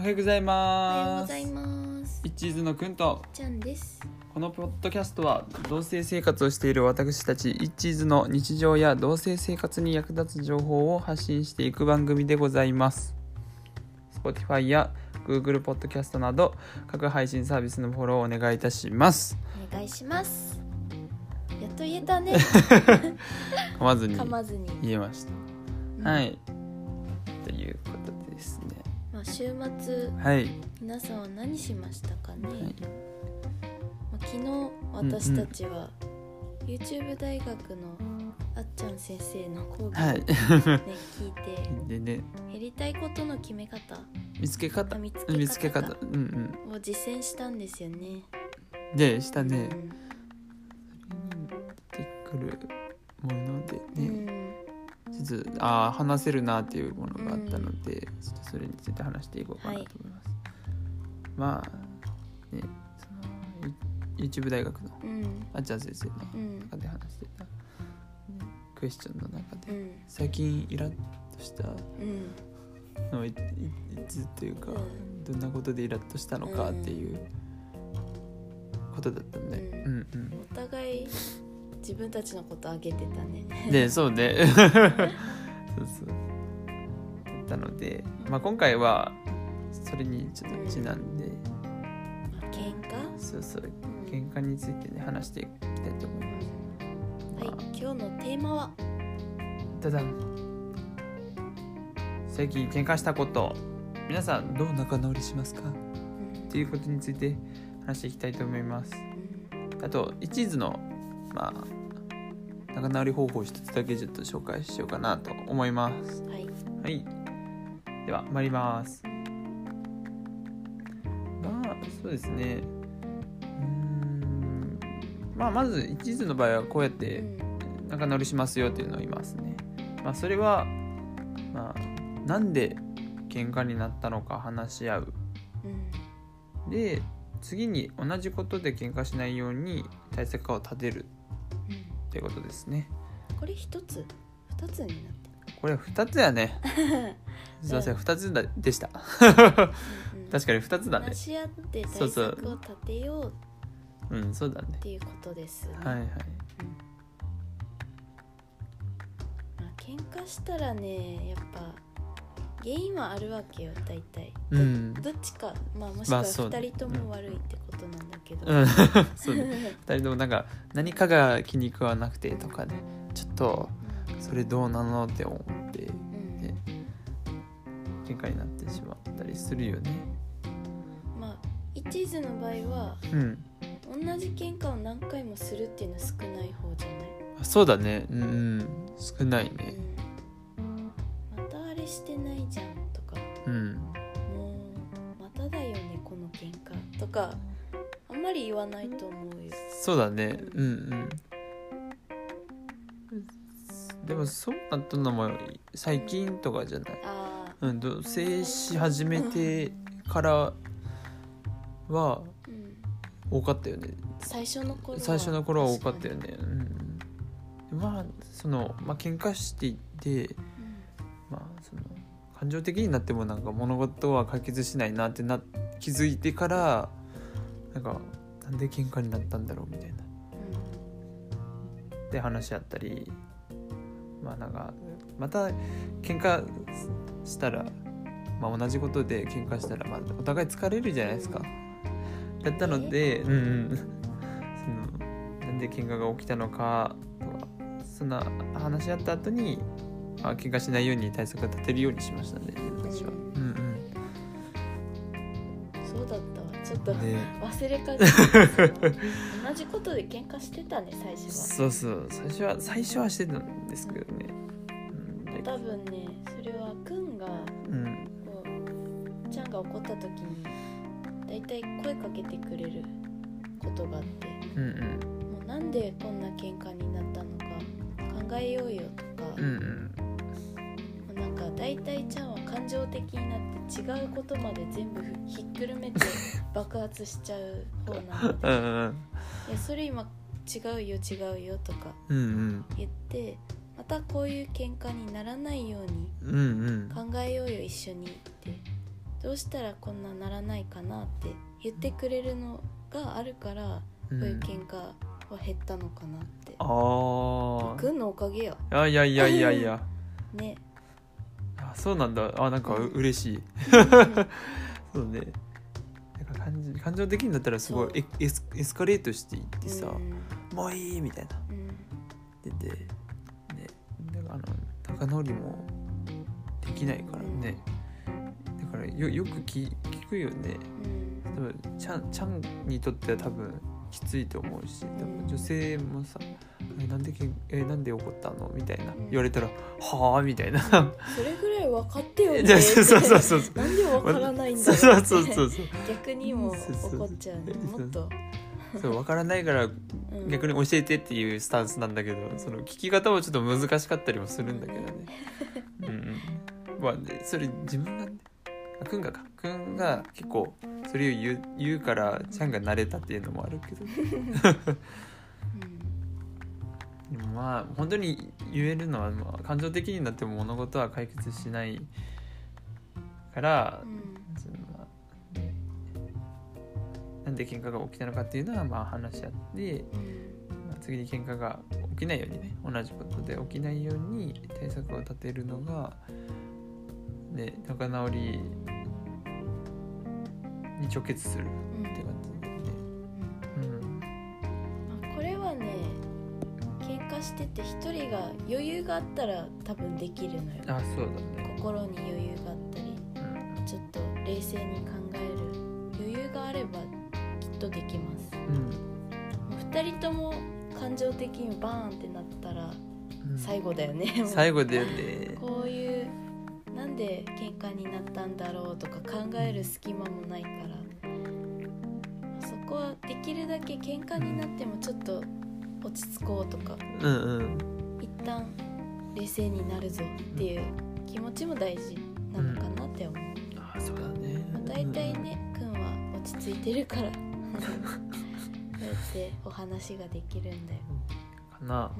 おはようございおはようますございます。一途のくんとちゃんです。このポッドキャストは同性生活をしている私たち一途の日常や同性生活に役立つ情報を発信していく番組でございます Spotify や Google ポッドキャストなど各配信サービスのフォローをお願いいたしますお願いします。やっと言えたね。噛まずに噛まずに。言えましたうんはいということですねまあ週末はい、皆さんは何しましたかね？はい。まあ昨日私たちは YouTube 大学のあっちゃん先生の講義をはい。ね、聞いて でね。やりたいことの決め方見つけ方。あ見つけ方見つけ方。うんを実践したんですよね。うんでしたね。うん。出てくるものでうね、んちょっとあー話せるなっていうものがあったので、ちょっとそれについて話していこうかなと思います、まあねそのい YouTube 大学のうん。あっちゃん先生のうん中で話してた、ねクエスチョンの中で、うん。最近イラッとしたうん。のはいいいつというか、うん。どんなことでイラッとしたのかっていうことだったんで、ううんうん。お互い自分たちのことあげてたね。でそうね。そうそう。だったので、まあ、今回はそれにちょっとちなんで、まあ喧嘩？そうそう。うん。喧嘩についてね話していきたいと思います。はい、今日のテーマは、ただ最近喧嘩したこと。皆さんどう仲直りしますか？うん。っていうことについて話していきたいと思います。うん。あと一途のまあ仲直り方法を一つだけちょっと紹介しようかなと思いますはい、はい。では、参ります。まあ、そうですね。うーん。まあ、まず、一途の場合は、こうやっうてん仲直りしますよっていうのを言いますね。まあ、それは、まあ、なんで喧嘩になったのか話し合う。うんで、次に同じことで喧嘩しないように対策を立てるうんっていうことですね。これ一つ二つになってこれ2つやね。すいません、2つだでした。確かに2つだね話。し合って対策を立てよううん、そうだねっ。ていうことです、ねはいはい。まあ喧嘩したらねやっぱ原因はあるわけよ大体、どうん。どっちか、まあ、もしくはまあそうね。二人とも悪いってことなんだけど、うん、そうね。二人ともなんか何かが気に食わなくてとかね、ちょっとそれどうなのって思ってうん。ね。喧嘩になってしまったりするよね。まあ一途の場合はうん、同じ喧嘩を何回もするっていうのは少ない方じゃない、そうだね。うん、うん、少ないね。うん、してないじゃんとか。うん、もうまただよねこの喧嘩。とかあんまり言わないと思うよ。そうだね。うん、うん。でもそうなったのも最近とかじゃない？ああうん、同棲し始めてからはうん。多かったよね。最初の頃は。最初の頃は多かったよね、うん、まあそのまあ喧嘩していって感情的になってもなんか物事は解決しないなってな気づいてからなんかなんで喧嘩になったんだろうみたいな。にで話し合ったりまあなんかまた喧嘩したらまあ同じことで喧嘩したらまあお互い疲れるじゃないですか。だったので、うんうん、そのなんで喧嘩が起きたのかとかそんな話し合った後に、まあ、喧嘩しないように対策を立てるようにしましたね私は。うん。うんそうだったわ。ちょっとうん、で忘れかけて 同じことで喧嘩してたね最初は。そうそう。最初は最初はしてたんですけどね。うん。で多分ねそれはくんがうん。こうちゃんが怒った時にだいたい声かけてくれることがあってうんうん。もうなんでこんな喧嘩になったのか考えようよとか、うんうん大体ちゃんは感情的になって違うことまで全部ひっくるめて爆発しちゃう方なので うんうん。いやそれ今違うよ違うよとかうんうん。言ってまたこういう喧嘩にならないようにうんうん。考えようよ一緒にって。どうしたらこんなならないかなって言ってくれるのがあるから、うこういうん喧嘩は減ったのかなって。あくんのおかげよあいやいやいやいや。ねあそうなんだ。あなんか嬉しい。うん。そうね。なんか感じ感情的になったらすごいエエスエスカレートしていってさ、うん。もういいみたいな。うん。出てね。だからあの仲直りもできないからね、だからよよく聞聞くよね。うん。多分ちゃんちゃんにとっては多分きついと思うし多分女性もさ「えなんでけんえなんで怒ったの?」みたいな。うん。言われたら「はあ?」みたいな。それぐらい分かってよね。じゃあそうそうそうそう。そうなんで分からないんだそうろうそうそうそうそう。逆にも怒っちゃうね。もっと、そう分からないからうん。逆に教えてっていうスタンスなんだけどその聞き方もちょっと難しかったりもするんだけどね。うんうん。まあねそれ自分がねあくんがか。くんが結構それを言う言うからちゃんが慣れたっていうのもあるけど でもまあ本当に言えるのは、まあ、感情的になっても物事は解決しないからう、ん。なんで喧嘩が起きたのかっていうのはまあ話し合って、うんまあ、次に喧嘩が起きないようにね同じことで起きないように対策を立てるのが、ね、仲直りに直結するうんって感じしてて一人が余裕があったら多分できるのよ。あそうだね。心に余裕があったり。うん。ちょっと冷静に考える余裕があればきっとできます。うん。もう2人とも感情的にバーンってなったらうん。最後だよね、も う最後だよね。こういうなんで喧嘩になったんだろうとか考える隙間もないから。そこはできるだけ喧嘩になってもちょっと落ち着こうとか。うんうん。一旦冷静になるぞっていう気持ちも大事なのかなって思う、あそうだね。まあ、大体ねくんは落ち着いてるから。こうやってお話ができるんだよ、かな。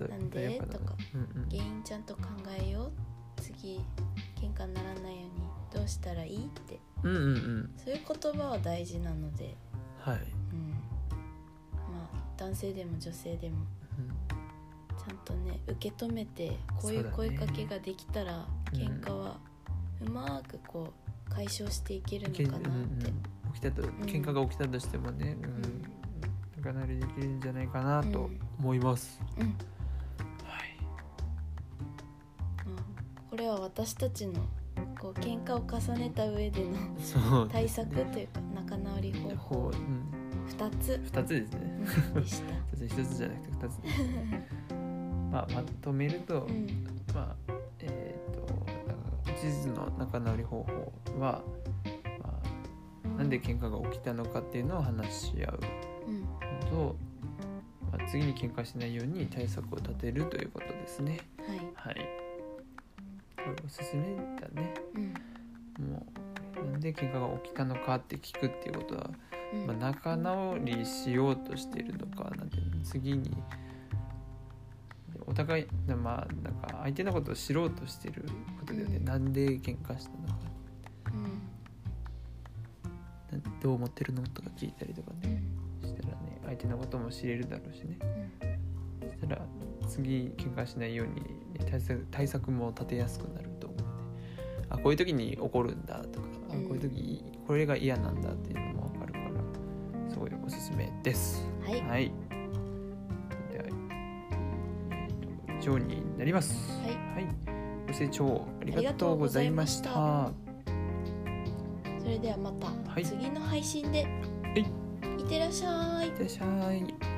うん、だなんで？とか。うんうん。原因ちゃんと考えよう。次喧嘩にならないようにどうしたらいいって。うんうんうん。そういう言葉は大事なので、はい。うん、まあ男性でも女性でも。ちゃんとね受け止めてこういう声かけができたら、うん喧嘩はうまくこう解消していけるのかなって、うんうん起きたと喧嘩が起きたとしてもね、うん。仲直りできるんじゃないかなと思います。うん。はい。まあこれは私たちのこう喧嘩を重ねた上での対策というか仲直り方法2つ二つですね。でした。二 つ一つじゃなくて二つですね。まあまとめると、うんまあえっ、と地図の仲直り方法は、まあなんで喧嘩が起きたのかっていうのを話し合ううんのと、まあ、次に喧嘩しないように対策を立てるということですね。はいはい。これおすすめだね。うんもうなんで喧嘩が起きたのかって聞くっていうことは、うんまあ、仲直りしようとしてるのかなんて次に。お互いまあなんか相手のことを知ろうとしてることだよね、うん。なんで喧嘩したのか。うん。などう思ってるのとか聞いたりとかねしたらね相手のことも知れるだろうしね。そしたら次喧嘩しないように、ね、対策対策も立てやすくなると思うんであこういう時に怒るんだとかあうん。こういう時これが嫌なんだっていうのごいおすすめです。はい。はい。では、以上になります。はい。はい。ご清聴ありがとうございました。あそれではまたはい。次の配信で。い。いってらっしゃい。いってらっしゃい